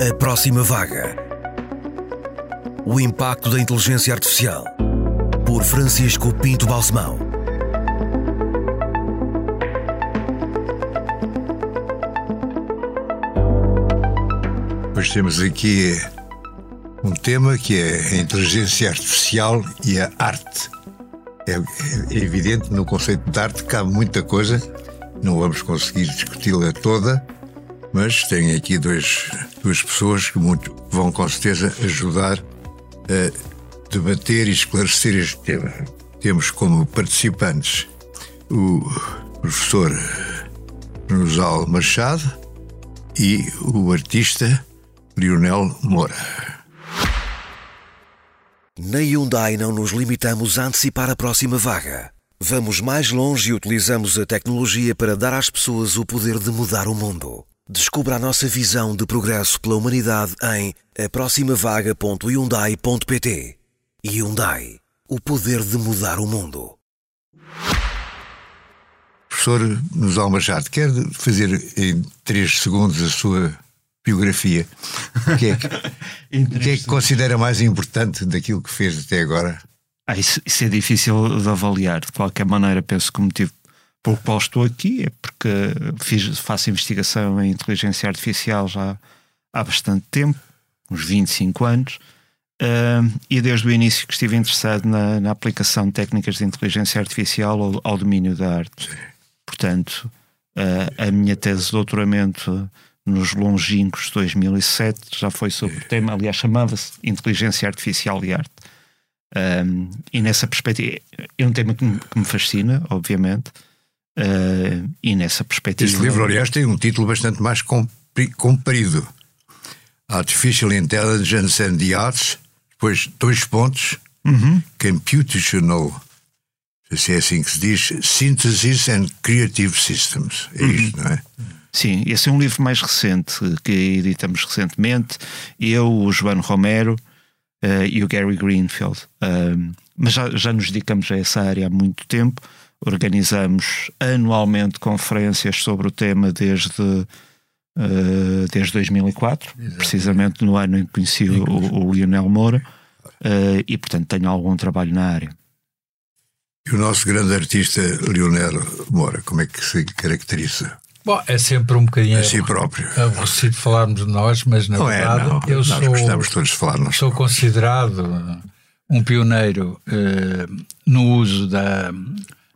A próxima vaga. O impacto da inteligência artificial. Por Francisco Pinto Balsemão. Hoje temos aqui um tema que é a inteligência artificial e a arte. É, é evidente, no conceito de arte cabe muita coisa, não vamos conseguir discuti-la toda, mas tenho aqui dois, duas pessoas que muito, vão com certeza ajudar a debater e esclarecer este tema. Temos como participantes o professor Rosal Machado e o artista Lionel Moura. Na Hyundai não nos limitamos a antecipar a próxima vaga. Vamos mais longe e utilizamos a tecnologia para dar às pessoas o poder de mudar o mundo. Descubra a nossa visão de progresso pela humanidade em aproximavaga.hyundai.pt Hyundai. O poder de mudar o mundo. Professor Nos Almachado, quer fazer em três segundos a sua biografia? O que é que, o que, é que considera mais importante daquilo que fez até agora? Ah, isso, isso, é difícil de avaliar. De qualquer maneira, penso que o motivo pelo qual estou aqui é porque fiz, faço investigação em inteligência artificial já há bastante tempo, uns 25 anos, uh, e desde o início que estive interessado na, na aplicação de técnicas de inteligência artificial ao, ao domínio da arte. Portanto, uh, a minha tese de doutoramento nos longínquos de 2007 já foi sobre o tema, aliás, chamava-se Inteligência Artificial e Arte. Um, e nessa perspectiva, é um tema que me, que me fascina, obviamente, uh, e nessa perspectiva. Este livro, aliás, tem um título bastante mais comprido: Artificial Intelligence and the Arts, depois dois pontos, uhum. Computational se é assim que se diz, Synthesis and Creative Systems. É uhum. isto, não é? Sim, esse é um livro mais recente que editamos recentemente. Eu, o João Romero uh, e o Gary Greenfield. Uh, mas já, já nos dedicamos a essa área há muito tempo. Organizamos anualmente conferências sobre o tema desde, uh, desde 2004, Exato. precisamente no ano em que conheci o, o Lionel Moura. Uh, e, portanto, tenho algum trabalho na área. E o nosso grande artista Lionel Moura, como é que se caracteriza? Bom, é sempre um bocadinho a si próprio. aborrecido falarmos de nós, mas na não é, verdade é, não. eu nós sou, gostamos todos de falar nós. sou considerado um pioneiro eh, no uso da,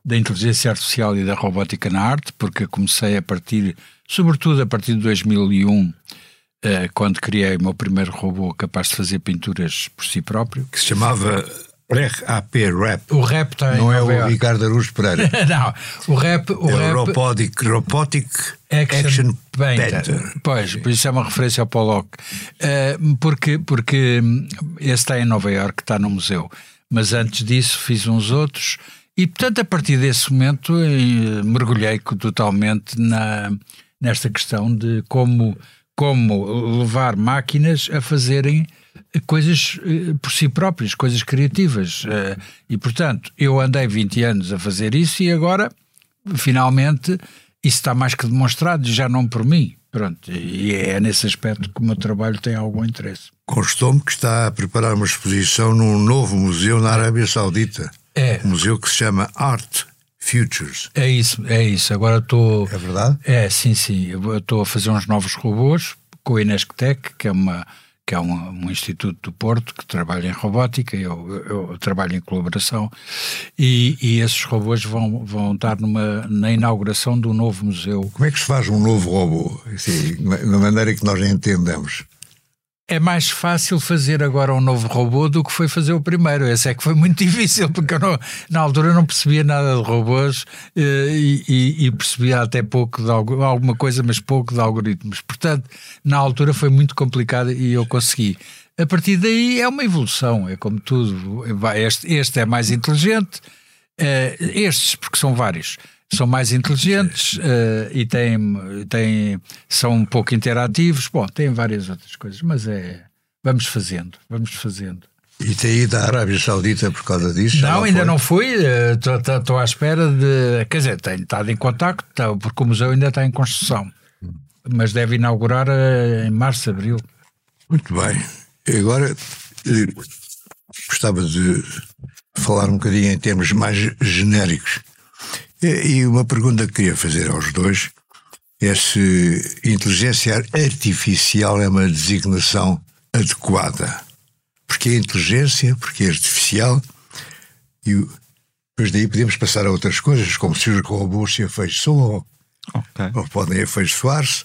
da inteligência artificial e da robótica na arte, porque comecei a partir, sobretudo a partir de 2001, eh, quando criei o meu primeiro robô capaz de fazer pinturas por si próprio. Que se chamava RAP, rap. O rap está Não é o Ricardo Araújo Pereira. não, o rap. O é rap, o Robotic, robotic Action, action Painter. Painter. Pois, por isso é uma referência ao Pollock. Uh, porque, porque esse está em Nova York, está no museu. Mas antes disso fiz uns outros. E, portanto, a partir desse momento eh, mergulhei totalmente na, nesta questão de como, como levar máquinas a fazerem coisas eh, por si próprias, coisas criativas. Eh, e, portanto, eu andei 20 anos a fazer isso e agora, finalmente, isso está mais que demonstrado, já não por mim. Pronto, e é nesse aspecto que o meu trabalho tem algum interesse. Constou-me que está a preparar uma exposição num novo museu na Arábia Saudita. É. Um museu que se chama Art Futures. É isso, é isso. Agora estou. É verdade? É, sim, sim. Eu estou a fazer uns novos robôs com a Inesctec, que é uma que é um, um, instituto do Porto que trabalha em robótica, eu, eu, eu trabalho em colaboração, e, e, esses robôs vão, vão estar numa, na inauguração do novo museu. Como é que se faz um novo robô? Assim, na maneira que nós entendemos. É mais fácil fazer agora um novo robô do que foi fazer o primeiro. Esse é que foi muito difícil, porque não, na altura não percebia nada de robôs eh, e, e, e, percebia até pouco de alguma coisa, mas pouco de algoritmos. Portanto, na altura foi muito complicado e eu consegui. A partir daí é uma evolução, é como tudo. Este, este é mais inteligente, eh, estes, porque são vários são mais inteligentes uh, e têm, têm, são um pouco interativos. Bom, têm várias outras coisas, mas é. Vamos fazendo, vamos fazendo. E tem ido à Arábia Saudita por causa disso? Não, não ainda foi? não fui. Estou à espera de. Quer dizer, tenho estado em contacto, tá, porque o museu ainda está em construção. Mas deve inaugurar uh, em março, abril. Muito bem. Agora eh, gostava de falar um bocadinho em termos mais genéricos. E uma pergunta que queria fazer aos dois é se inteligência artificial é uma designação adequada. Porque é inteligência, porque é artificial, e depois daí podemos passar a outras coisas, como se os robôs se afeiçoam, okay. ou podem afeiçoar-se,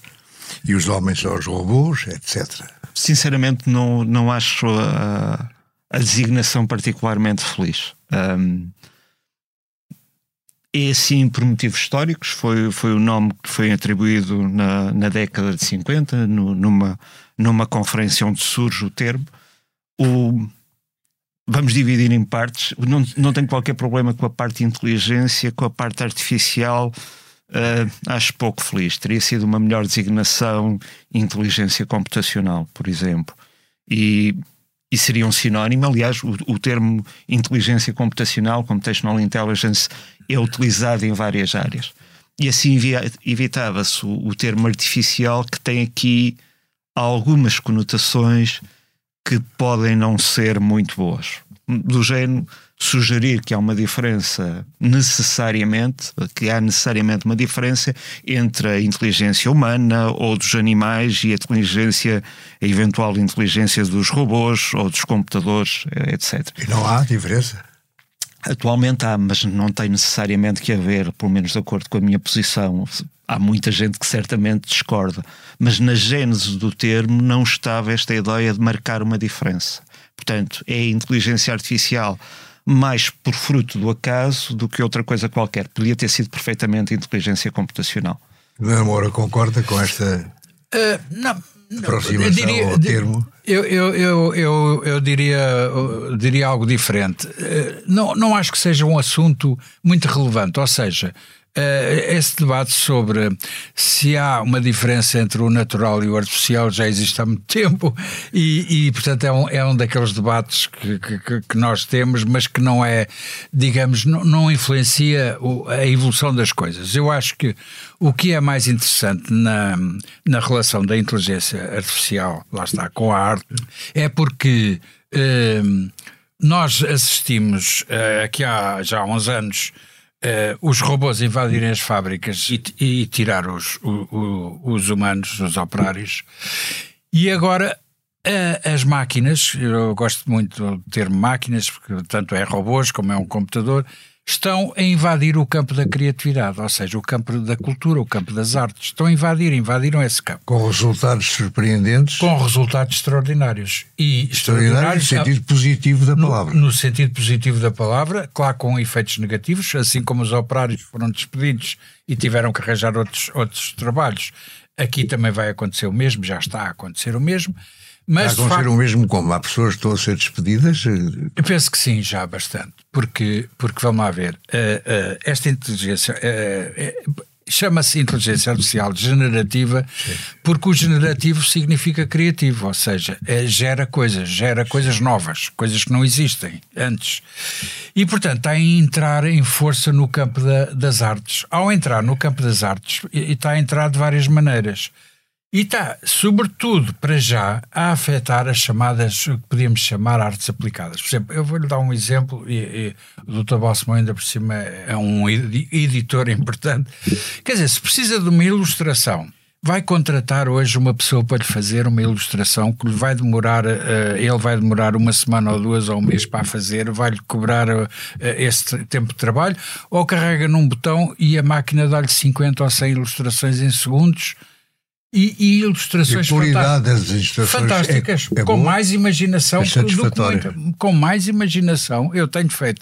e os homens são os robôs, etc. Sinceramente, não, não acho a, a designação particularmente feliz. Um, é assim por motivos históricos, foi, foi o nome que foi atribuído na, na década de 50, no, numa, numa conferência onde surge o termo. O, vamos dividir em partes. Não, não tenho qualquer problema com a parte de inteligência, com a parte artificial. Uh, acho pouco feliz. Teria sido uma melhor designação inteligência computacional, por exemplo. E, e seria um sinónimo. Aliás, o, o termo inteligência computacional, computational intelligence, é utilizado em várias áreas. E assim evitava-se o, termo artificial, que tem aqui algumas conotações que podem não ser muito boas. Do género, sugerir que há uma diferença necessariamente, que há necessariamente uma diferença entre a inteligência humana ou dos animais e a inteligência, a eventual inteligência dos robôs ou dos computadores, etc. E não há diferença? Atualmente há, mas não tem necessariamente que haver, pelo menos de acordo com a minha posição. Há muita gente que certamente discorda, mas na gênese do termo não estava esta ideia de marcar uma diferença. Portanto, é a inteligência artificial mais por fruto do acaso do que outra coisa qualquer. Podia ter sido perfeitamente inteligência computacional. Namora concorda com esta uh, não, aproximação diria, ao termo? Eu, eu, eu, eu, eu diria, eu diria algo diferente. Uh, não, não acho que seja um assunto muito relevante, ou seja, esse debate sobre se há uma diferença entre o natural e o artificial já existe há muito tempo e, e portanto, é um, é um daqueles debates que, que, que, nós temos, mas que não é, digamos, não, não influencia a evolução das coisas. Eu acho que o que é mais interessante na, na relação da inteligência artificial, lá está, com a arte, é porque uh, nós assistimos uh, aqui há já há uns anos Uh, os robôs invadirem as fábricas e, e tirar os, o, o, os humanos, os operários. E agora uh, as máquinas, eu gosto muito do termo máquinas, porque tanto é robôs como é um computador, estão a invadir o campo da criatividade, ou seja, o campo da cultura, o campo das artes. Estão a invadir, invadiram esse campo. Com resultados surpreendentes. Com resultados extraordinários. E extraordinários no sentido positivo da palavra. No, no, sentido positivo da palavra, claro, com efeitos negativos, assim como os operários foram despedidos e tiveram que arranjar outros, outros trabalhos. Aqui também vai acontecer o mesmo, já está a acontecer o mesmo. Mas Está a acontecer facto, o mesmo como? Há pessoas que estão a ser despedidas? Eu penso que sim, já bastante. Porque, porque vamos lá ver, uh, uh, esta inteligência uh, chama-se inteligência artificial generativa sim. porque o generativo significa criativo, ou seja, gera coisas, gera coisas novas, coisas que não existem antes. E, portanto, está a entrar em força no campo da, das artes. Ao entrar no campo das artes, está a entrar de várias maneiras. E está, sobretudo, para já, a afetar as chamadas, o que podíamos chamar artes aplicadas. Por exemplo, eu vou-lhe dar um exemplo, e, e o Dr. Balsemão ainda por cima é um editor importante. Quer dizer, se precisa de uma ilustração, vai contratar hoje uma pessoa para lhe fazer uma ilustração que lhe vai demorar, uh, ele vai demorar uma semana ou duas ou um mês para fazer, vai-lhe cobrar uh, esse tempo de trabalho, ou carrega num botão e a máquina dá-lhe 50 ou 100 ilustrações em segundos e, e ilustrações e fantásticas, fantásticas é, é com boa, mais imaginação é com mais imaginação eu tenho feito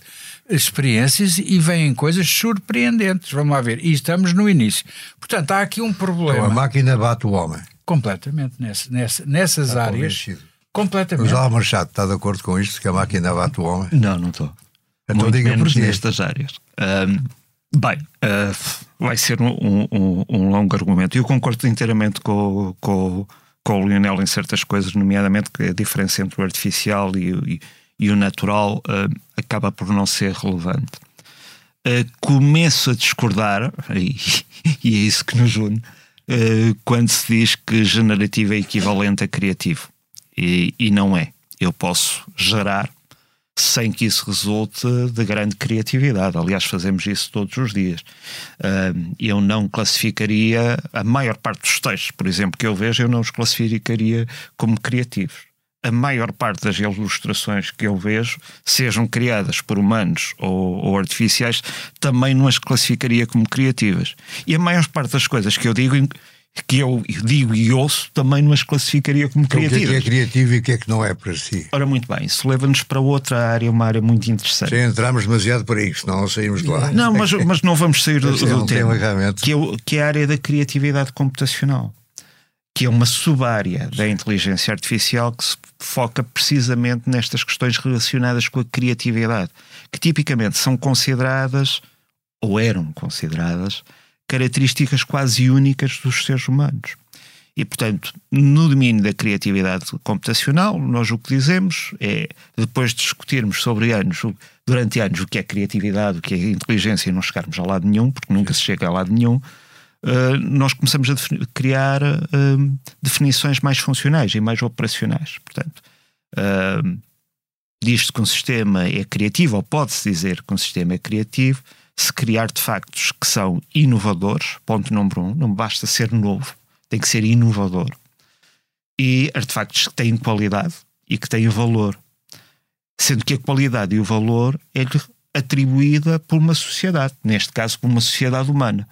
experiências e vêm coisas surpreendentes. Vamos lá ver. E estamos no início. Portanto há aqui um problema. Então a máquina bate o homem. Completamente nessa, nessa, nessas está áreas. convencido. completamente. O Machado está de acordo com isto que a máquina bate o homem? Não não estou. Então Muito diga menos nestas áreas. Um, Bem, uh, vai ser um, um, um, longo argumento. Eu concordo inteiramente com, com, com o Lionel em certas coisas, nomeadamente que a diferença entre o artificial e, e, e o natural uh, acaba por não ser relevante. Uh, começo a discordar, e, e, é isso que nos une, quando se diz que generativo é equivalente a criativo. E, e não é. Eu posso gerar sem que isso resulte de grande criatividade. Aliás, fazemos isso todos os dias. Eu não classificaria a maior parte dos textos, por exemplo, que eu vejo, eu não os classificaria como criativos. A maior parte das ilustrações que eu vejo, sejam criadas por humanos ou, ou artificiais, também não as classificaria como criativas. E a maior parte das coisas que eu digo que eu digo e ouço, também não as classificaria como então, criativas. O que é, que é criativo e o que é que não é para si? Ora, muito bem, isso leva-nos para outra área, uma área muito interessante. Sem entrarmos demasiado por aí, senão não saímos de lá. Não, mas, mas não vamos sair do, do tema, que é, que é a área da criatividade computacional, que é uma sub-área da inteligência artificial que se foca precisamente nestas questões relacionadas com a criatividade, que tipicamente são consideradas, ou eram consideradas, características quase únicas dos seres humanos. E, portanto, no domínio da criatividade computacional, nós o que dizemos é, depois de discutirmos sobre anos, durante anos, o que é criatividade, o que é inteligência, e não chegarmos a lado nenhum, porque nunca se chega a lado nenhum, uh, nós começamos a criar uh, definições mais funcionais e mais operacionais. Portanto, uh, diz-se que um sistema é criativo, ou pode-se dizer que um sistema é criativo, se criar artefactos que são inovadores, ponto número um, não basta ser novo, tem que ser inovador. E artefactos que têm qualidade e que têm valor. Sendo que a qualidade e o valor é-lhe atribuída por uma sociedade, neste caso por uma sociedade humana.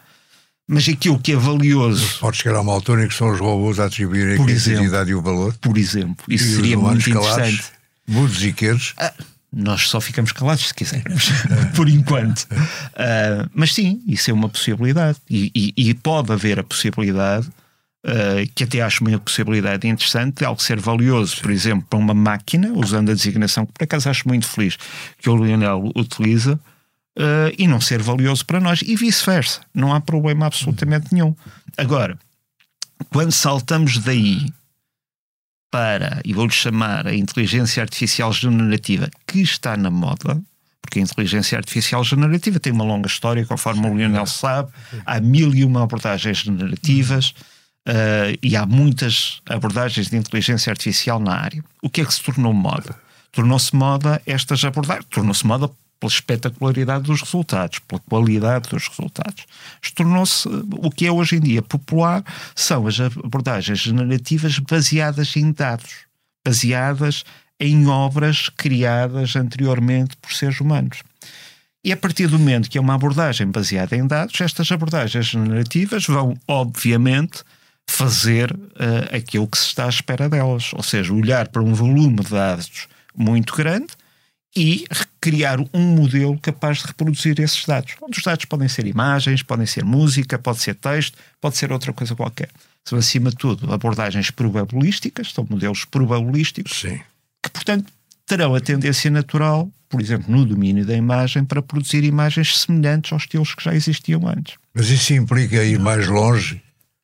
Mas aquilo que é valioso. Pode chegar a uma altura em que são os robôs a atribuírem a criatividade e o valor. Por exemplo, isso e seria muito interessante. Mudos e queres. Ah, nós só ficamos calados se quisermos, por enquanto. Uh, mas sim, isso é uma possibilidade. E, e, e pode haver a possibilidade, uh, que até acho uma possibilidade interessante, de algo ser valioso, por exemplo, para uma máquina, usando a designação que por acaso acho muito feliz que o Lionel utiliza, uh, e não ser valioso para nós, e vice-versa. Não há problema absolutamente nenhum. Agora, quando saltamos daí para, e vou-lhe chamar a inteligência artificial generativa, que está na moda, porque a inteligência artificial generativa tem uma longa história, conforme o Lionel sabe, há mil e uma abordagens generativas uh, e há muitas abordagens de inteligência artificial na área. O que é que se tornou moda? Tornou-se moda estas abordagens, tornou-se moda pela espetacularidade dos resultados, pela qualidade dos resultados. Tornou-se o que é hoje em dia popular são as abordagens generativas baseadas em dados, baseadas em obras criadas anteriormente por seres humanos. E a partir do momento que é uma abordagem baseada em dados, estas abordagens generativas vão, obviamente, fazer uh, aquilo que se está à espera delas, ou seja, olhar para um volume de dados muito grande e criar um modelo capaz de reproduzir esses dados. Onde os dados podem ser imagens, podem ser música, pode ser texto, pode ser outra coisa qualquer. São, acima de tudo, abordagens probabilísticas, são modelos probabilísticos, Sim. que, portanto, terão a tendência natural, por exemplo, no domínio da imagem, para produzir imagens semelhantes aos estilos que já existiam antes. Mas isso implica ir mais longe?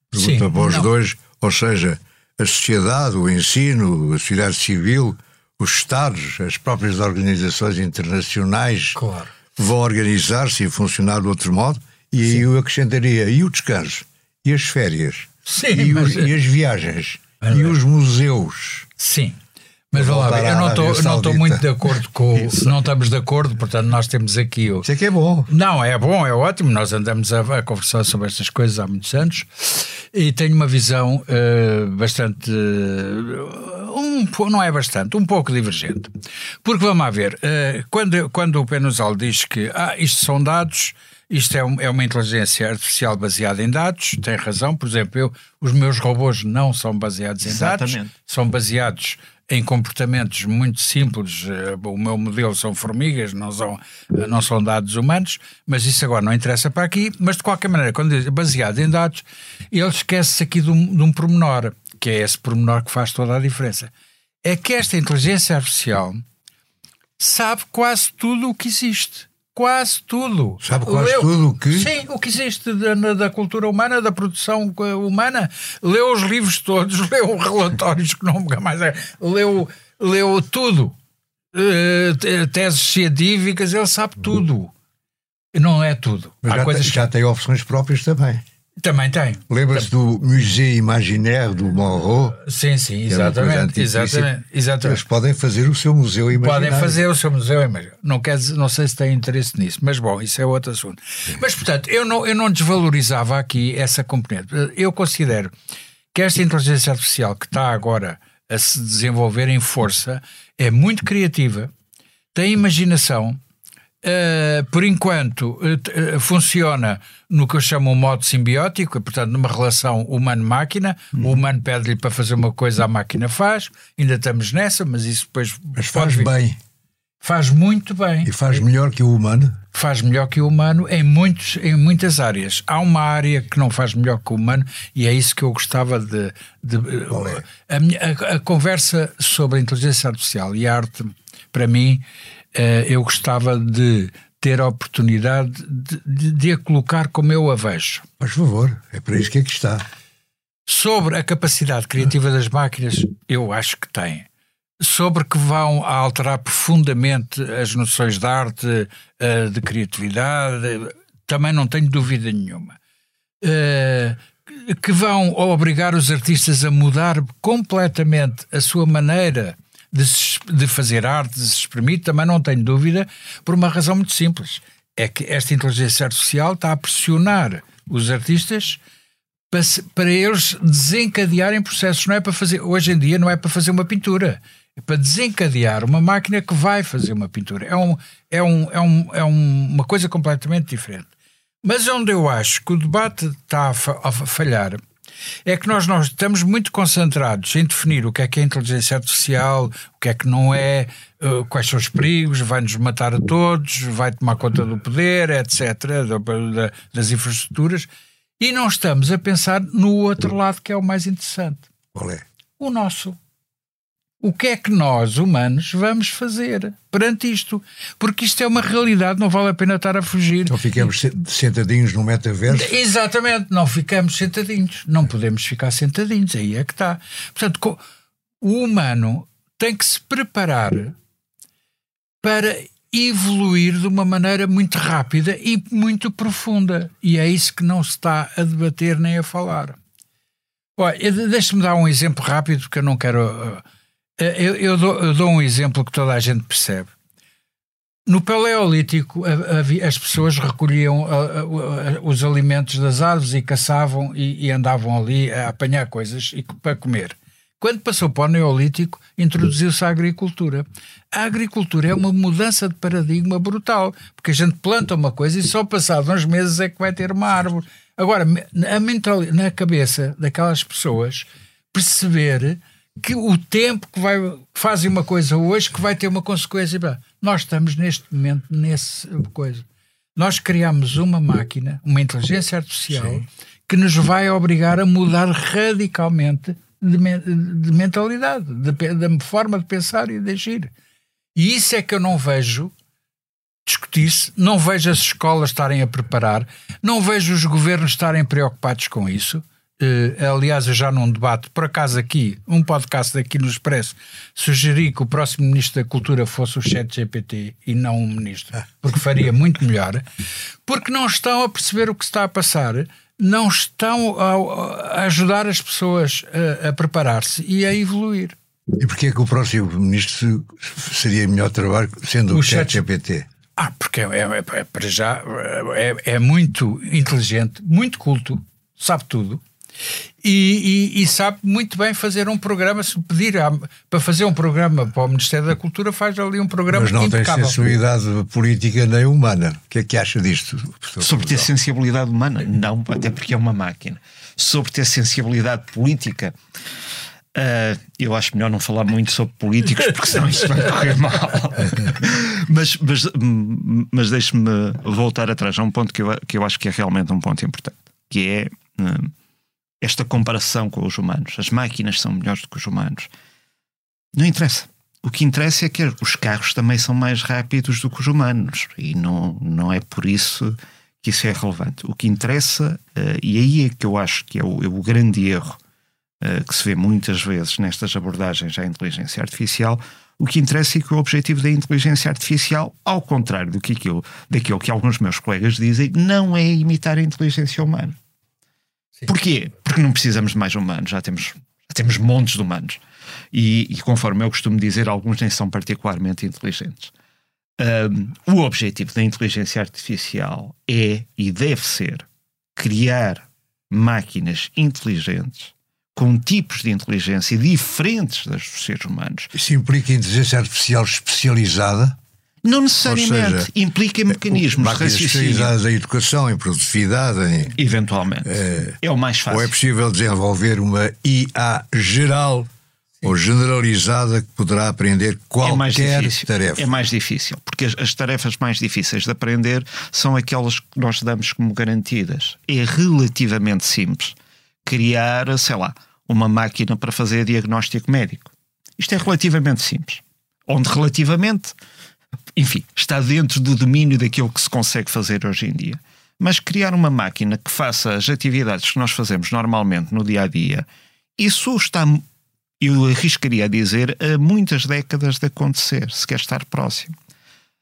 Pergunta Sim, para os não. dois. Ou seja, a sociedade, o ensino, a sociedade civil os Estados, as próprias organizações internacionais claro. vão organizar-se e funcionar de outro modo, e aí eu acrescentaria e o descanso, e as férias, Sim, e, mas... e as viagens, mas... e os museus. Sim. Mas vá lá, eu não estou não estou muito de acordo com. Isso. Não estamos de acordo, portanto, nós temos aqui o. Isso é que é bom. Não, é bom, é ótimo. Nós andamos a, a conversar sobre estas coisas há muitos anos e tenho uma visão uh, bastante. Uh, um, não é bastante, um pouco divergente. Porque vamos a ver, uh, quando, quando o Penusal diz que ah, isto são dados. Isto é, um, é, uma inteligência artificial baseada em dados, tem razão. Por exemplo, eu, os meus robôs não são baseados em Exatamente. dados, são baseados em comportamentos muito simples. Eh, o meu modelo são formigas, não são, eh, não são dados humanos, mas isso agora não interessa para aqui. Mas de qualquer maneira, quando é baseado em dados, ele esquece-se aqui de um, de um pormenor, que é esse pormenor que faz toda a diferença. É que esta inteligência artificial sabe quase tudo o que existe quase tudo. Sabe quase leu, tudo o que? Sim, o que existe da, da, cultura humana, da produção eh, humana. Leu os livros todos, leu relatórios que nunca mais é. Leu, leu tudo. Uh, teses científicas, ele sabe tudo. Não é tudo. Mas Há já, coisas tem, já tem opções próprias também. Também tem. Lembra-se do Musée Imaginaire do Monroe? Sim, sim, exatamente. Exatamente, exatamente. Eles podem fazer o seu museu imaginário. Podem fazer o seu museu imaginário. Não, quer dizer, não sei se têm interesse nisso, mas bom, isso é outro assunto. Sim. Mas, portanto, eu não, eu não desvalorizava aqui essa componente. Eu considero que esta inteligência artificial que está agora a se desenvolver em força é muito criativa, tem imaginação Uh, por enquanto, uh, funciona no que eu chamo um modo simbiótico, portanto, numa relação humano-máquina. Uhum. O humano pede-lhe para fazer uma coisa, a máquina faz. Ainda estamos nessa, mas isso depois. Mas faz bem. Faz muito bem. E faz melhor que o humano? Faz melhor que o humano em, muitos, em muitas áreas. Há uma área que não faz melhor que o humano e é isso que eu gostava de. de é? a, a, a conversa sobre a inteligência artificial e a arte, para mim eu gostava de ter a oportunidade de, de, de, a colocar como eu a vejo. Por favor, é para isso que é que está. Sobre a capacidade criativa das máquinas, eu acho que tem. Sobre que vão alterar profundamente as noções de arte, eh, de criatividade, também não tenho dúvida nenhuma. Eh, que vão obrigar os artistas a mudar completamente a sua maneira de, de fazer arte, de se exprimir, também não tenho dúvida, por uma razão muito simples. É que esta inteligência artificial está a pressionar os artistas para, para eles desencadearem processos. Não é para fazer, hoje em dia não é para fazer uma pintura, é para desencadear uma máquina que vai fazer uma pintura. É, um, é, um, é, um, é uma coisa completamente diferente. Mas onde eu acho que o debate está a falhar é que nós, nós estamos muito concentrados em definir o que é que é inteligência artificial, o que é que não é, uh, quais são os perigos, vai-nos matar a todos, vai tomar conta do poder, etc., das infraestruturas, e não estamos a pensar no outro lado que é o mais interessante. Qual é? O nosso o que é que nós, humanos, vamos fazer perante isto? Porque isto é uma realidade, não vale a pena estar a fugir. Não ficamos sentadinhos no metaverso? Exatamente, não ficamos sentadinhos. Não podemos ficar sentadinhos, aí é que está. Portanto, o humano tem que se preparar para evoluir de uma maneira muito rápida e muito profunda. E é isso que não se está a debater nem a falar. Deixe-me dar um exemplo rápido, porque eu não quero eh, eu, eu, dou, eu, dou, um exemplo que toda a gente percebe. No Paleolítico, as pessoas recolhiam os alimentos das árvores e caçavam e, e andavam ali a apanhar coisas para comer. Quando passou para o Neolítico, introduziu-se a agricultura. A agricultura é uma mudança de paradigma brutal, porque a gente planta uma coisa e só passado uns meses é que vai ter uma árvore. Agora, a mental, na cabeça daquelas pessoas, perceber que o tempo que vai fazem uma coisa hoje que vai ter uma consequência. Nós estamos neste momento nessa coisa. Nós criamos uma máquina, uma inteligência artificial, Sim. que nos vai obrigar a mudar radicalmente de, de mentalidade, de, de, forma de pensar e de agir. E isso é que eu não vejo discutir-se, não vejo as escolas estarem a preparar, não vejo os governos estarem preocupados com isso. Uh, aliás, eu já num debate, por acaso aqui, um podcast aqui no Expresso, sugeri que o próximo Ministro da Cultura fosse o Chat GPT e não um Ministro, porque faria muito melhor, porque não estão a perceber o que está a passar, não estão a, a ajudar as pessoas a, a preparar-se e a evoluir. E porquê é que o próximo Ministro seria melhor trabalho sendo o, o Chat GPT? Ah, porque é, é, é para já é, é muito inteligente, muito culto, sabe tudo e, e, e, sabe muito bem fazer um programa. Se pedir a, para fazer um programa para o Ministério da Cultura, faz ali um programa Mas não impecável. tem sensibilidade política nem humana. O que é que acha disto? Sobre ter sensibilidade humana? Não, até porque é uma máquina. Sobre ter sensibilidade política. Uh, eu acho melhor não falar muito sobre políticos porque senão isto vai correr mal. mas mas, mas deixe-me voltar atrás a um ponto que eu, que eu acho que é realmente um ponto importante, que é uh, esta comparação com os humanos. As máquinas são melhores do que os humanos. Não interessa. O que interessa é que os carros também são mais rápidos do que os humanos e não, não é por isso que isso é relevante. O que interessa, uh, e aí é que eu acho que é o, é o grande erro uh, que se vê muitas vezes nestas abordagens à inteligência artificial, o que interessa é que o objetivo da inteligência artificial, ao contrário do que aquilo, daquilo que alguns meus colegas dizem, não é imitar a inteligência humana Sim. Porquê? Porque não precisamos de mais humanos, já temos, já temos montes de humanos. E, e conforme eu costumo dizer, alguns nem são particularmente inteligentes. Um, o objetivo da inteligência artificial é e deve ser criar máquinas inteligentes com tipos de inteligência diferentes das dos seres humanos. Isso implica inteligência artificial especializada? Não necessariamente. Seja, implica mecanismos máquinas especializadas em educação, em produtividade. Em, Eventualmente. É, é o mais fácil. Ou é possível desenvolver uma IA geral ou generalizada que poderá aprender qualquer é tarefa. É mais difícil, porque as, as, tarefas mais difíceis de aprender são aquelas que nós damos como garantidas. É relativamente simples criar, sei lá, uma máquina para fazer diagnóstico médico. Isto é relativamente simples. Onde relativamente, enfim, está dentro do domínio daquilo que se consegue fazer hoje em dia. Mas criar uma máquina que faça as atividades que nós fazemos normalmente no dia a dia, isso está eu arriscaria a dizer, a muitas décadas de acontecer, se quer estar próximo.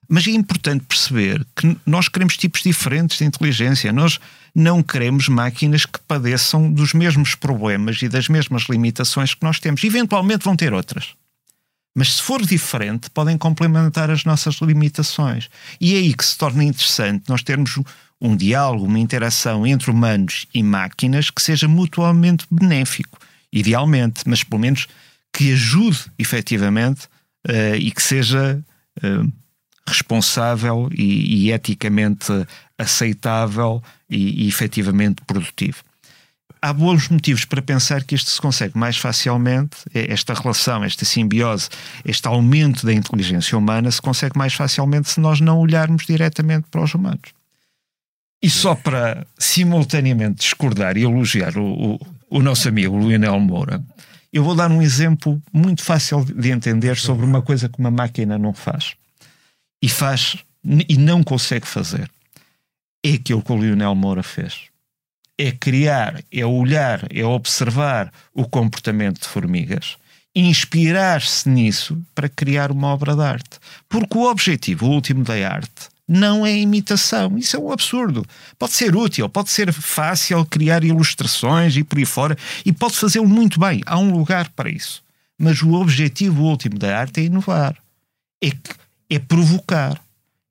Mas é importante perceber que nós queremos tipos diferentes de inteligência. Nós não queremos máquinas que padeçam dos mesmos problemas e das mesmas limitações que nós temos. Eventualmente vão ter outras. Mas se for diferente, podem complementar as nossas limitações. E é aí que se torna interessante nós termos um diálogo, uma interação entre humanos e máquinas que seja mutuamente benéfico idealmente, mas pelo menos que ajude efetivamente uh, e que seja uh, responsável e, e, eticamente aceitável e, e efetivamente produtivo. Há bons motivos para pensar que isto se consegue mais facilmente, é esta relação, esta simbiose, este aumento da inteligência humana se consegue mais facilmente se nós não olharmos diretamente para os humanos. E só para simultaneamente discordar e elogiar o, o, o nosso amigo Lionel Moura, eu vou dar um exemplo muito fácil de entender sobre uma coisa que uma máquina não faz. E faz e não consegue fazer. É aquilo que o Lionel Moura fez. É criar, é olhar, é observar o comportamento de formigas, inspirar-se nisso para criar uma obra de arte. Porque o objetivo último da arte não é imitação. Isso é um absurdo. Pode ser útil, pode ser fácil criar ilustrações e por aí fora, e pode fazê-lo muito bem. Há um lugar para isso. Mas o objetivo último da arte é inovar, é, é provocar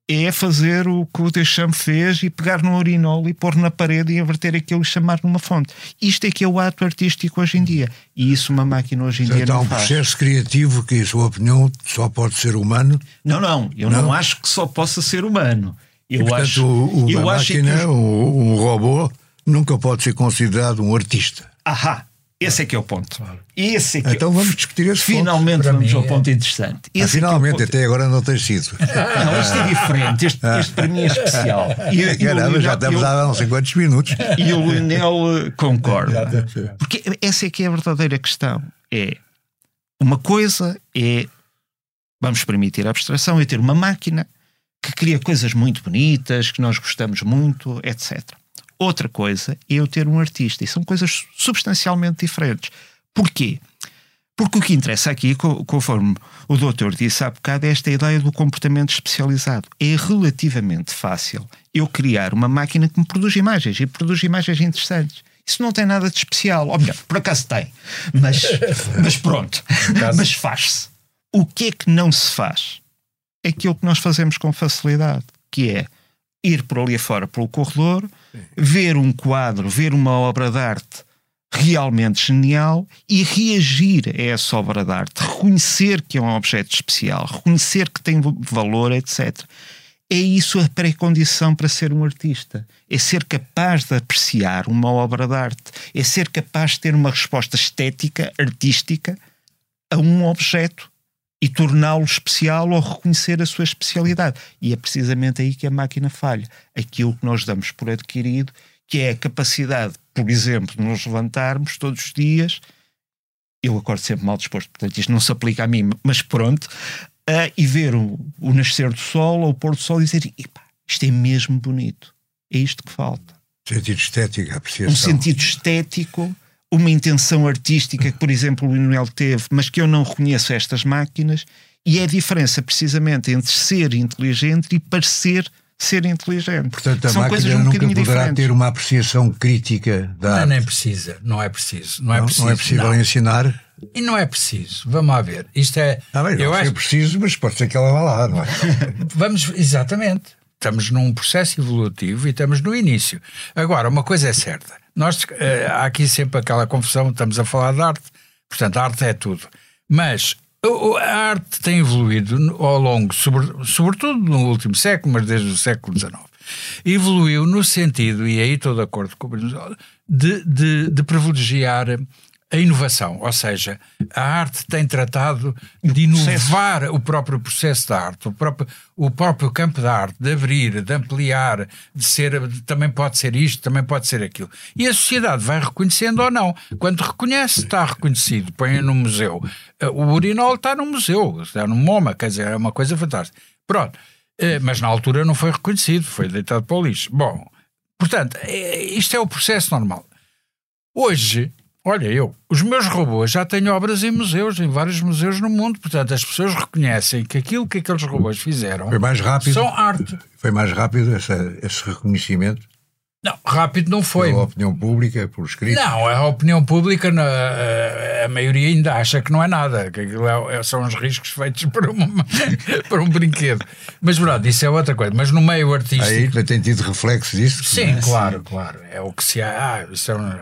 é fazer o que o Deschamps fez e pegar no urinol e pôr na parede e inverter aquilo e chamar numa fonte. Isto é que é o ato artístico hoje em dia. E isso uma máquina hoje em dia não faz. Então um processo criativo que, em sua opinião, só pode ser humano? Não, não. Eu não, não acho que só possa ser humano. Eu e, portanto, acho, o, eu máquina, que... um, um robô, nunca pode ser considerado um artista. Ahá, esse é que é o ponto. Claro. Esse é que então vamos discutir esse Finalmente ponto. vamos ao é. ponto interessante. Ah, ah, finalmente, é até agora não tem sido. Não, este é diferente. Este, este para mim é especial. E, Caramba, e já estamos há sei quantos minutos. E o Lionel eh, concorda. Porque essa é que é a verdadeira questão. É uma coisa é vamos permitir a abstração, é ter uma máquina que cria coisas muito bonitas, que nós gostamos muito, etc. Outra coisa é eu ter um artista. E são coisas substancialmente diferentes. Porquê? Porque o que interessa aqui, conforme o doutor disse há bocado, é esta ideia do comportamento especializado. É relativamente fácil eu criar uma máquina que me produz imagens e produz imagens interessantes. Isso não tem nada de especial. Ou melhor, por acaso tem. Mas, mas pronto. mas faz-se. O que é que não se faz? É aquilo que nós fazemos com facilidade, que é ir por ali afora pelo corredor, ver um quadro, ver uma obra de arte realmente genial e reagir a essa obra de arte, reconhecer que é um objeto especial, reconhecer que tem valor, etc. É isso a pré-condição para ser um artista. É ser capaz de apreciar uma obra de arte. É ser capaz de ter uma resposta estética, artística, a um objeto e torná-lo especial ou reconhecer a sua especialidade. E é precisamente aí que a máquina falha. Aquilo que nós damos por adquirido, que é a capacidade, por exemplo, de nos levantarmos todos os dias. Eu acordo sempre mal disposto, portanto isto não se aplica a mim, mas pronto, uh, e ver o, o, nascer do sol ou o pôr do sol e dizer: isto é mesmo bonito. É isto que falta. Sentido estético, apreciação. Um sentido estético uma intenção artística que, por exemplo, o Lionel teve, mas que eu não reconheço estas máquinas, e é a diferença precisamente entre ser inteligente e parecer ser inteligente. Portanto, a São coisas máquina um nunca poderá diferentes. ter uma apreciação crítica da Não, arte. nem precisa, não é preciso. Não é Não, preciso. não é possível não. ensinar. E não é preciso. Vamos lá ver. Isto é. Ah, bem, eu acho é preciso, mas pode ser que ela vá lá, não é? Vamos, exatamente. Estamos num processo evolutivo e estamos no início. Agora, uma coisa é certa: nós, eh, há aqui sempre aquela confusão, estamos a falar de arte, portanto, a arte é tudo. Mas a arte tem evoluído ao longo, sobre- sobretudo no último século, mas desde o século XIX. Evoluiu no sentido, e aí estou de acordo com o de, de, de privilegiar a inovação, ou seja, a arte tem tratado de inovar o próprio processo da arte, o próprio, o próprio campo da arte, de abrir, de ampliar, de ser, de- também pode ser isto, também pode ser aquilo. E a sociedade vai reconhecendo ou não. Quando reconhece, está reconhecido, põe no museu. O urinol está no museu, está no MoMA, quer dizer, é uma coisa fantástica. Pronto. Eh, Mas na altura não foi reconhecido, foi deitado para o lixo. Bom, portanto, eh, isto é o processo normal. Hoje, olha, eu, os meus robôs já têm obras em museus, em vários museus no mundo, portanto, as pessoas reconhecem que aquilo que aqueles robôs fizeram Foi mais rápido. são arte. Foi mais rápido essa- esse reconhecimento Não, rápido não foi. pela opinião pública, por escrito. Não, a opinião pública, na- a, maioria ainda acha que não é nada, que aquilo é- é- são os riscos feitos para, uma, para um brinquedo. Mas pronto, isso é outra coisa. Mas no meio artístico. Aí tem tido reflexo disso. Sim, claro, claro. É o que se há. Ah, isso é um-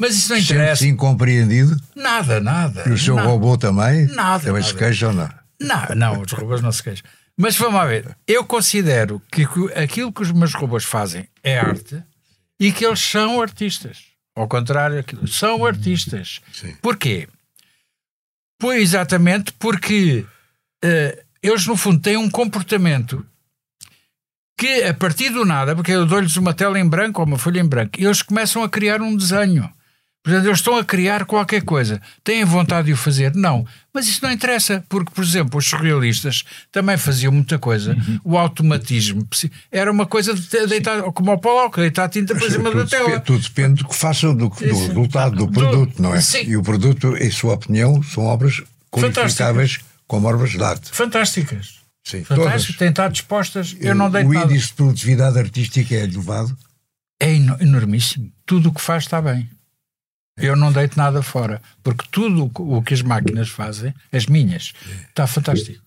Mas isso não interessa. Sente-se incompreendido Nada, nada. e o seu nada. robô também. Nada, Também se nada. queixa ou não? Não, não, os robôs não se queixam. Mas vamos lá ver. Eu considero que aquilo que os meus robôs fazem é arte e que eles são artistas. Ao contrário, são artistas. Sim. Porquê? Pois exatamente porque eh, eles, no fundo, têm um comportamento que, a partir do nada, porque eu dou-lhes uma tela em branco ou uma folha em branco, eles começam a criar um desenho. Portanto, eles estão a criar qualquer coisa. Têm vontade de o fazer? Não. Mas isso não interessa, porque, por exemplo, os surrealistas também faziam muita coisa. O automatismo era uma coisa de deitar, como o Pollock, deitar tinta para cima da tela. depende, tudo depende do que façam, do, do resultado, do Do- produto, não é? sim. E o produto, em sua opinião, são obras qualificáveis como obras de arte. Fantásticas. Sim, Fantásticas. todas. Têm estado dispostas. Eu não deito o nada. índice de produtividade artística é elevado. É eno- enormíssimo. Tudo o que faz está bem. Eu não deito nada fora. Porque tudo o que- as máquinas fazem, as minhas, está fantástico.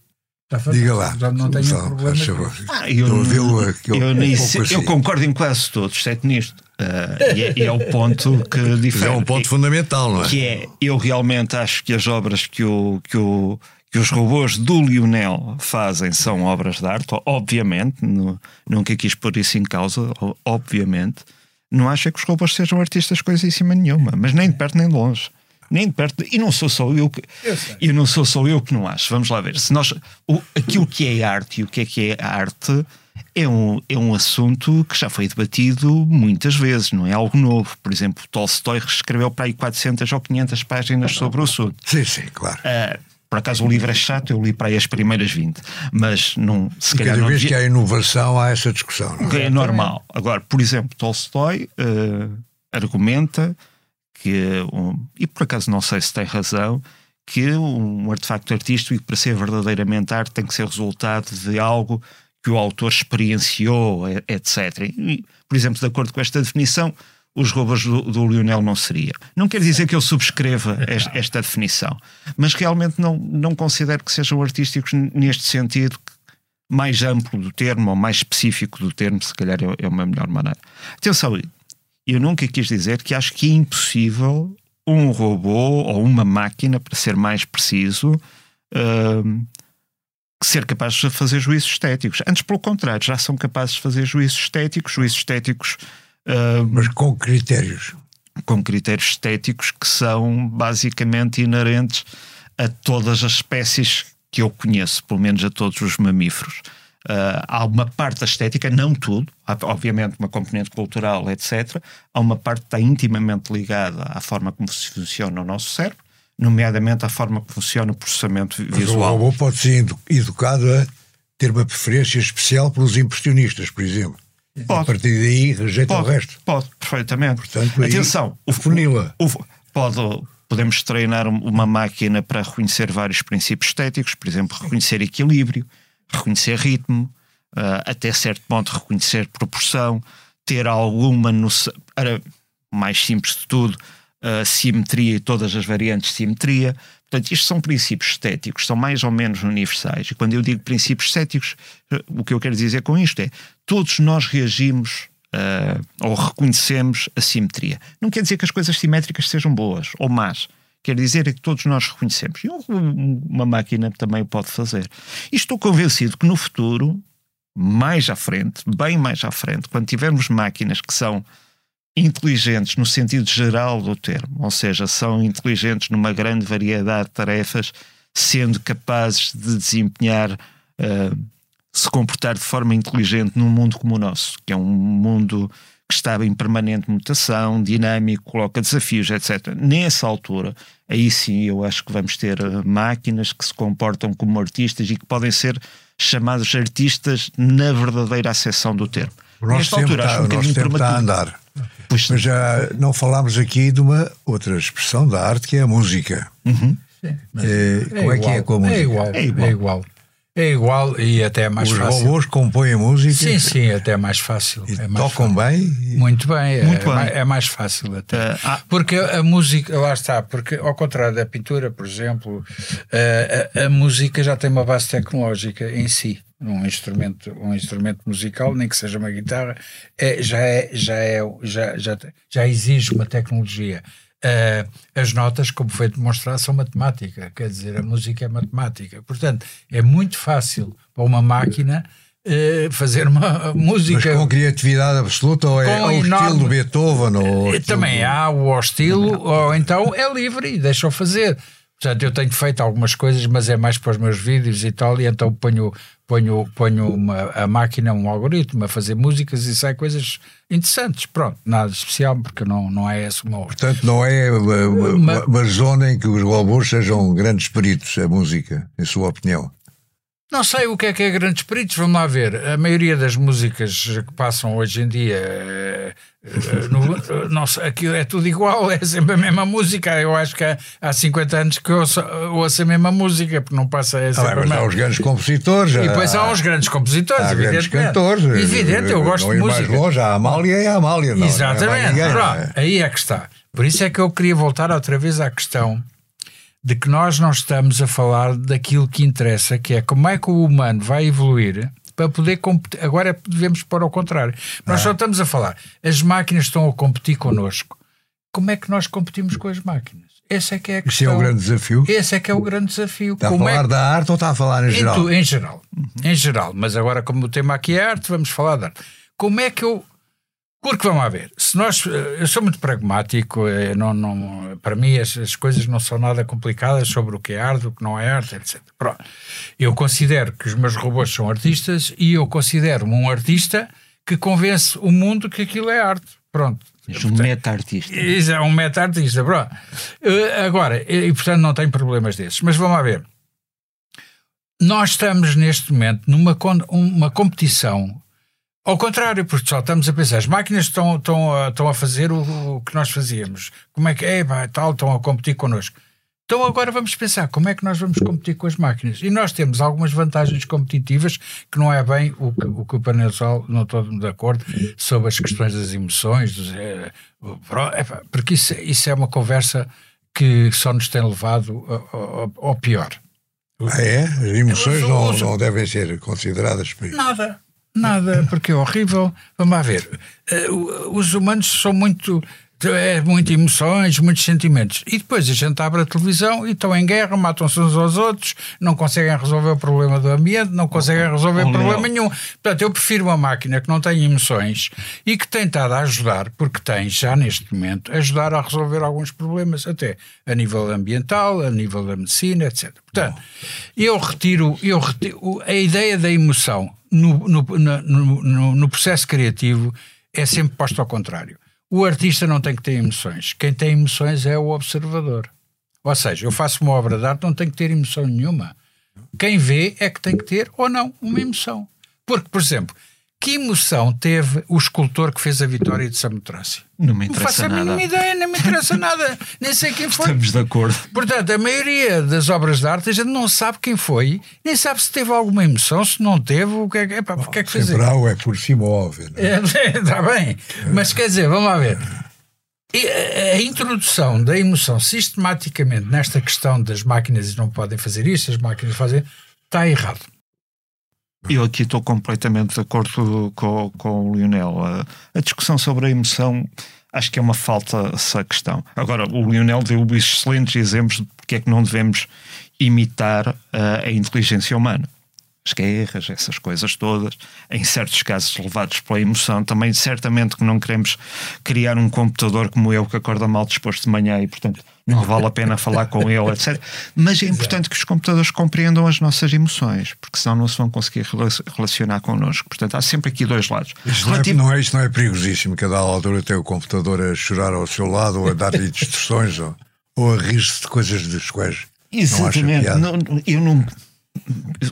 Está fantástico. Diga lá. Já não tenho Gonçalo, problema. favor. Ah, eu, Estou a vê-lo aqui, eu, um pouco eu assim. concordo em quase todos, exceto nisto. Ah, e, é, e é o ponto que difere. é um ponto fundamental, não é? que é, eu realmente acho que as obras que, o, que, o, que os robôs do Lionel fazem são obras de arte, obviamente, nu- nunca quis pôr isso em causa, obviamente. Não acho é que os robôs sejam artistas coisíssima nenhuma, mas nem de perto nem de longe. Nem de perto, e não sou só eu que e não sou só eu que não acho. Vamos lá ver. Se nós, o, aquilo que é arte e o que é que é arte é um, é um assunto que já foi debatido muitas vezes, não é algo novo. Por exemplo, Tolstói escreveu para aí 400 ou 500 páginas sobre o assunto. Sim, sim, claro. Ah, por acaso o livro é chato, eu li para aí as primeiras 20, mas não, se calhar Cada não vez devia- que há inovação, há essa discussão. Não é? é normal. Agora, por exemplo, Tolstói eh, argumenta que, um, e por acaso não sei se tem razão, que um artefacto artístico, para ser verdadeiramente arte, tem que ser resultado de algo que o autor experienciou, etc. E, por exemplo, de acordo com esta definição, os robôs do, do Lionel não seria. Não quer dizer que eu subscreva es- esta, definição, mas realmente não, não considero que sejam artísticos neste sentido mais amplo do termo ou mais específico do termo, se calhar é, é uma melhor maneira. Atenção, eu nunca quis dizer que acho que é impossível um robô ou uma máquina, para ser mais preciso, hum, ser capaz de fazer juízos estéticos. Antes, pelo contrário, já são capazes de fazer juízos estéticos, juízos estéticos hum, Mas com critérios. com critérios estéticos que são basicamente inerentes a todas as espécies que eu conheço, pelo menos a todos os mamíferos. Ah, há uma parte da estética, não tudo, há obviamente uma componente cultural, etc. Há uma parte que está intimamente ligada à forma como se funciona o nosso cérebro, nomeadamente à forma que funciona o processamento Mas o visual. robô pode ser edu- educado a ter uma preferência especial pelos impressionistas, por exemplo. A Pode. partir daí rejeita Pode, o resto. pode, perfeitamente. Portanto, Atenção, o, funila. o- pode, podemos treinar um- uma máquina para reconhecer vários princípios estéticos, por exemplo, reconhecer equilíbrio, reconhecer ritmo, uh, até certo ponto reconhecer proporção, ter alguma noção, era mais simples de tudo, uh, simetria e todas as variantes de simetria. Portanto, isto são princípios estéticos, são mais ou menos universais. E quando eu digo princípios estéticos, uh, o que eu quero dizer com isto é todos nós reagimos uh, ou reconhecemos a simetria. Não quer dizer que as coisas simétricas sejam boas ou más. Quer dizer é que todos nós reconhecemos. E uma máquina também o pode fazer. E estou convencido que no futuro, mais à frente, bem mais à frente, quando tivermos máquinas que são inteligentes no sentido geral do termo, ou seja, são inteligentes numa grande variedade de tarefas, sendo capazes de desempenhar, uh, se comportar de forma inteligente num mundo como o nosso, que é um mundo que está em permanente mutação, dinâmico, coloca desafios, etc. Nessa altura, aí sim eu acho que vamos ter eh, máquinas que se comportam como artistas e que podem ser chamados artistas na verdadeira acessão do termo. O nosso tempo, altura, está, um o nosso tempo está a andar. Pois Mas já não falámos aqui de uma outra expressão da arte que é a música. Uhum. Sim, é, como é, é que é com a música? É igual. É igual. É igual. É igual e até é mais Os fácil. Os robôs compõem a música? Sim, sim, até é mais fácil. É mais tocam fácil. bem? Muito bem, é, Muito bem. Mais, é mais fácil até. Uh, ah. Porque a música, lá está, porque ao contrário da pintura, por exemplo, uh, a, a, música já tem uma base tecnológica em si. Um instrumento, um instrumento musical, nem que seja uma guitarra, é, já, é, já, é, já, já, já exige uma tecnologia. Uh, as notas, como foi demonstrado, são matemática, quer dizer, a música é matemática. Portanto, é muito fácil para uma máquina uh, fazer uma música. Mas com criatividade absoluta ou é ao enorme... estilo Beethoven? Ou eh, Também há o ao estilo, ou então é livre e deixa-o fazer. Portanto, eu tenho feito algumas coisas, mas é mais para os meus vídeos e tal, e então ponho, ponho, ponho uma, a máquina, um algoritmo a fazer músicas e sai coisas interessantes. Pronto, nada especial, porque não, não é esse o meu. Portanto, não é uma, uma, uma zona em que os robôs sejam grandes peritos, a música, em sua opinião. Não sei o que é que é Grandes Peritos, vamos lá ver. A maioria das músicas que passam hoje em dia, eh, eh, no, não sei, aquilo é tudo igual, é sempre a mesma música. Eu acho que há, há 50 anos que ouço, ouço a mesma música, porque não passa essa. Ah, mas há os grandes compositores. E depois há, há os grandes compositores, há grandes cantores. Evidente, eu gosto não de música. mais longe, há a Amália e a Amália. Não, Exatamente, não é ninguém, Pronto, aí é que está. Por isso é que eu queria voltar outra vez à questão de que nós não estamos a falar daquilo que interessa, que é como é que o humano vai evoluir para poder competir. Agora devemos pôr ao contrário. Nós ah. só estamos a falar, as máquinas estão a competir connosco. Como é que nós competimos com as máquinas? Esse é que é a questão. Esse é o grande desafio. Esse é que é o grande desafio. Está como a falar é... da arte ou está a falar em geral? Em, geral. Uhum. Em geral. Mas agora, como o tema aqui é arte, vamos falar de arte. Como é que eu porque vamos a ver, se nós, eu sou muito pragmático, eh, não, não, para mim as, as, coisas não são nada complicadas sobre o que é arte, o que não é arte, etc. Pronto. Eu considero que os meus robôs são artistas e eu considero-me um artista que convence o mundo que aquilo é arte. Pronto. És um meta-artista. É um meta-artista, pronto. Eh, agora, e portanto não tenho problemas desses. Mas vamos a ver. Nós estamos neste momento numa uma competição ao contrário, porque só estamos a pensar, as máquinas estão, estão, a, estão a fazer o, o que nós fazíamos. Como é que é, pá, tal, estão a competir connosco. Então agora vamos pensar como é que nós vamos competir com as máquinas. E nós temos algumas vantagens competitivas que não é bem o que o, que o painel sol, não estou de acordo, sobre as questões das emoções, dos, é, porque isso, isso é uma conversa que só nos tem levado ao, ao pior. Ah, é? As emoções não, não devem ser consideradas por isso. Nada. Nada, porque é horrível. Vamos lá ver. Eh, os humanos são muito. É muito emoções, muitos sentimentos. E depois a gente abre a televisão e estão em guerra, matam-se uns aos outros, não conseguem resolver o problema do ambiente, não conseguem resolver oh, problema nenhum. Portanto, eu prefiro uma máquina que não tem emoções e que tem estado a ajudar, porque tem já neste momento, ajudar a resolver alguns problemas, até a nível ambiental, a nível da medicina, etc. Portanto, eu retiro, eu retiro a ideia da emoção no, no, no, no, processo criativo é sempre posto ao contrário. O artista não tem que ter emoções. Quem tem emoções é o observador. Ou seja, eu faço uma obra de arte, não tenho que ter emoção nenhuma. Quem vê é que tem que ter ou não uma emoção. Porque, por exemplo, que emoção teve o escultor que fez a vitória de Samotrácia? Não me Não faço interessa a nada. mínima ideia, não me interessa nada. Nem sei quem foi. Estamos de acordo. Portanto, a maioria das obras de arte a gente não sabe quem foi, nem sabe se teve alguma emoção, se não teve, o que é epá, porque é que há o é por cima óbvio. não é? Está bem, mas quer dizer, vamos lá ver. A- A introdução da emoção sistematicamente nesta questão das máquinas não podem fazer isto, as máquinas fazem, está errado. Eu aqui estou completamente de acordo com, com o Lionel. A, discussão sobre a emoção acho que é uma falta essa questão. Agora, o Lionel deu excelentes exemplos de porque é que não devemos imitar a inteligência humana. As guerras, essas coisas todas, em certos casos levados pela emoção, também certamente que não queremos criar um computador como eu que acorda mal disposto de manhã e, portanto, não vale a pena falar com ele, etc. Mas é importante que os computadores compreendam as nossas emoções, porque senão não se vão conseguir rela- relacionar connosco. Portanto, há sempre aqui dois lados. Isto não, é, Relativo- não é, isto não é perigosíssimo, que a dada altura tem o computador a chorar ao seu lado ou a dar-lhe instruções ou, ou a rir-se de coisas dos quais não acha Exatamente. piada. Não, eu não.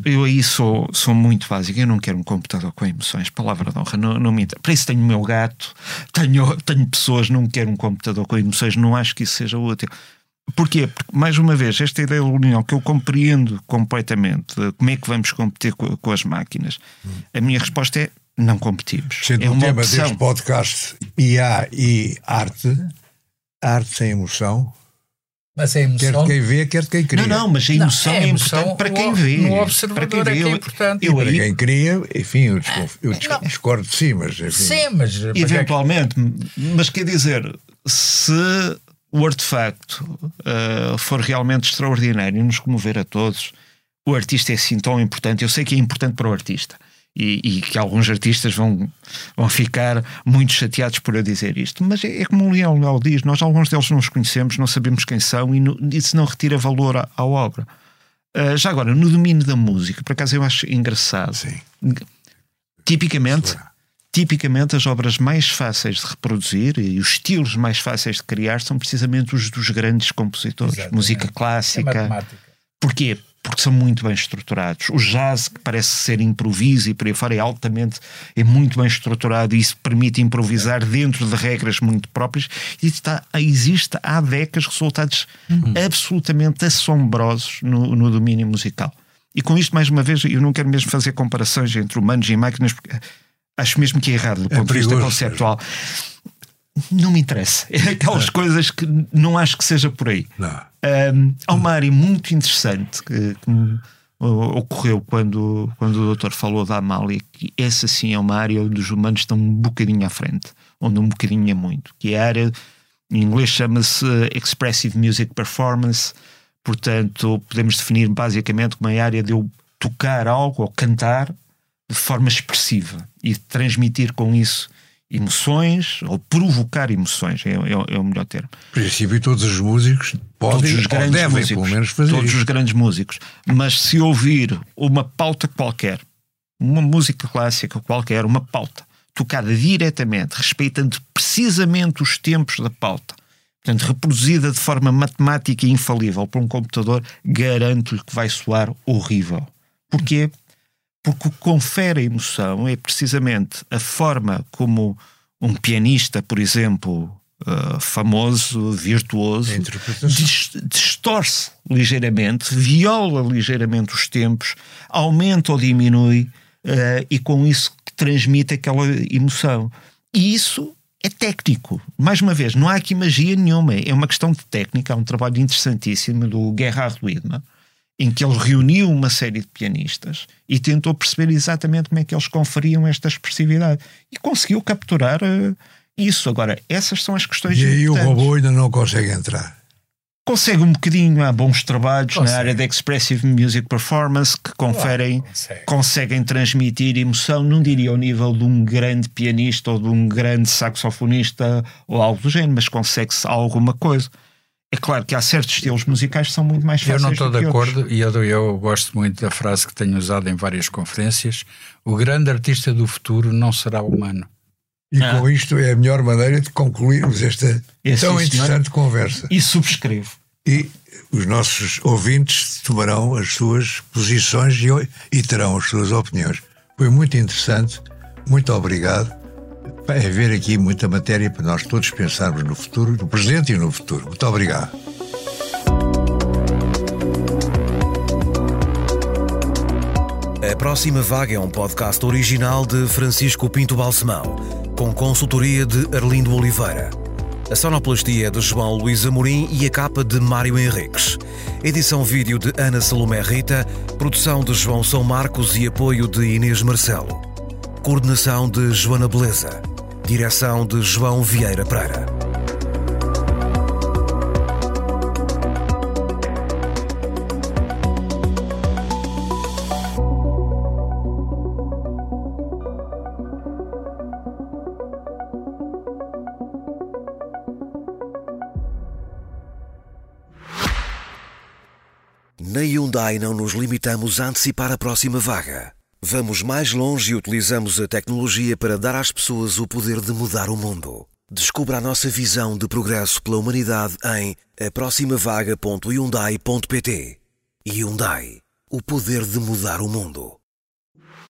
Eu aí sou, sou muito básico. Eu não quero um computador com emoções. Palavra de honra. Não, não me inter- Para isso tenho o meu gato, tenho, tenho pessoas. Não quero um computador com emoções. Não acho que isso seja útil. Porquê? Porque, mais uma vez, esta ideia da união que eu compreendo completamente, como é que vamos competir co- com, as máquinas, a minha resposta é não competimos. Sendo é o tema opção. deste podcast IA e arte, arte sem emoção, Mas a quer emoção. de quem vê, quer de quem cria. Não, não, mas a emoção é a é, emoção importante para quem vê. no observador para quem é vê. que é Eu- importante. Eu, Para aí quem cria, enfim, eu, desconf- eu Não. discordo de si, mas enfim. Sim, mas. para que é Eventualmente, mas quer dizer, se o artefacto uh, for realmente extraordinário e nos comover a todos, o artista é assim tão importante. Eu sei que é importante para o artista. E, e que alguns artistas vão, vão ficar muito chateados por eu dizer isto, mas é, é como o Leão Léo diz: nós, alguns deles, não os conhecemos, não sabemos quem são, e no- isso não retira valor à, à obra. Uh, já agora, no domínio da música, por acaso eu acho engraçado. Sim. Tipicamente, tipicamente as obras mais fáceis de reproduzir e os estilos mais fáceis de criar são precisamente os dos grandes compositores. Música É clássica. matemática. Porquê? Porque são muito bem estruturados. O jazz, que parece ser improviso e por aí fora, é altamente, é muito bem estruturado e isso permite improvisar dentro de regras muito próprias. E está, existe há décadas resultados absolutamente assombrosos no, no domínio musical. E com isto, mais uma vez, eu não quero mesmo fazer comparações entre humanos e máquinas, porque acho mesmo que é errado do É ponto de vista conceptual. Não me interessa. É aquelas coisas que não acho que seja por aí. Um, há uma área muito interessante que, que me ocorreu quando, quando o doutor falou da Amália, que essa sim é uma área onde os humanos estão um bocadinho à frente, onde um bocadinho é muito, que é a área, em inglês chama-se uh, Expressive Music Performance, portanto podemos definir basicamente como a área de eu tocar algo ou cantar de forma expressiva e transmitir com isso emoções ou provocar emoções, é, é- é o melhor termo Em princípio, todos os músicos podem todos os grandes devem, músicos, pelo menos, fazer todos isso. os grandes músicos. Mas se ouvir uma pauta qualquer, uma música clássica qualquer, uma pauta tocada diretamente, respeitando precisamente os tempos da pauta, portanto reproduzida de forma matemática e infalível por um computador, garanto-lhe que vai soar horrível. Porquê? Porque o que confere a emoção é precisamente a forma como um pianista, por exemplo, uh, famoso, virtuoso, dis- distorce ligeiramente, viola ligeiramente os tempos, aumenta ou diminui uh, e com isso transmite aquela emoção. E isso é técnico. Mais uma vez, não há aqui magia nenhuma, é uma questão de técnica. Há um trabalho interessantíssimo do Gerhard Widmer, em que ele reuniu uma série de pianistas e tentou perceber exatamente como é que eles conferiam esta expressividade. E conseguiu capturar uh, isso. Agora, essas são as questões E aí o robô ainda não consegue entrar. consegue um bocadinho, há bons trabalhos Consegue. na área da Expressive Music Performance que conferem, consegue. conseguem transmitir emoção, não diria ao nível de um grande pianista ou de um grande saxofonista ou algo do género, mas consegue-se alguma coisa. É claro que há certos estilos musicais que são muito mais Eu fáceis não estou do de que outros. acordo e eu, eu gosto muito da frase que tenho usado em várias conferências: o grande artista do futuro não será humano. E Ah. com isto é a melhor maneira de concluirmos esta É, sim, tão senhor. interessante conversa. E subscrevo. E os nossos ouvintes tomarão as suas posições e, e terão as suas opiniões. Foi muito interessante. muito obrigado. Haver aqui muita matéria para nós todos pensarmos no futuro, no presente e no futuro. Muito obrigado. A Próxima Vaga é um podcast original de Francisco Pinto Balsemão, com consultoria de Arlindo Oliveira. A sonoplastia é de João Luís Amorim e a capa de Mário Henriques. Edição vídeo de Ana Salomé Rita, produção de João São Marcos e apoio de Inês Marcelo. Coordenação de Joana Beleza. Direção de João Vieira Pereira. Na Hyundai não nos limitamos a antecipar a próxima vaga. Vamos mais longe e utilizamos a tecnologia para dar às pessoas o poder de mudar o mundo. Descubra a nossa visão de progresso pela humanidade em aproximavaga.hyundai.pt. Hyundai. O poder de mudar o mundo.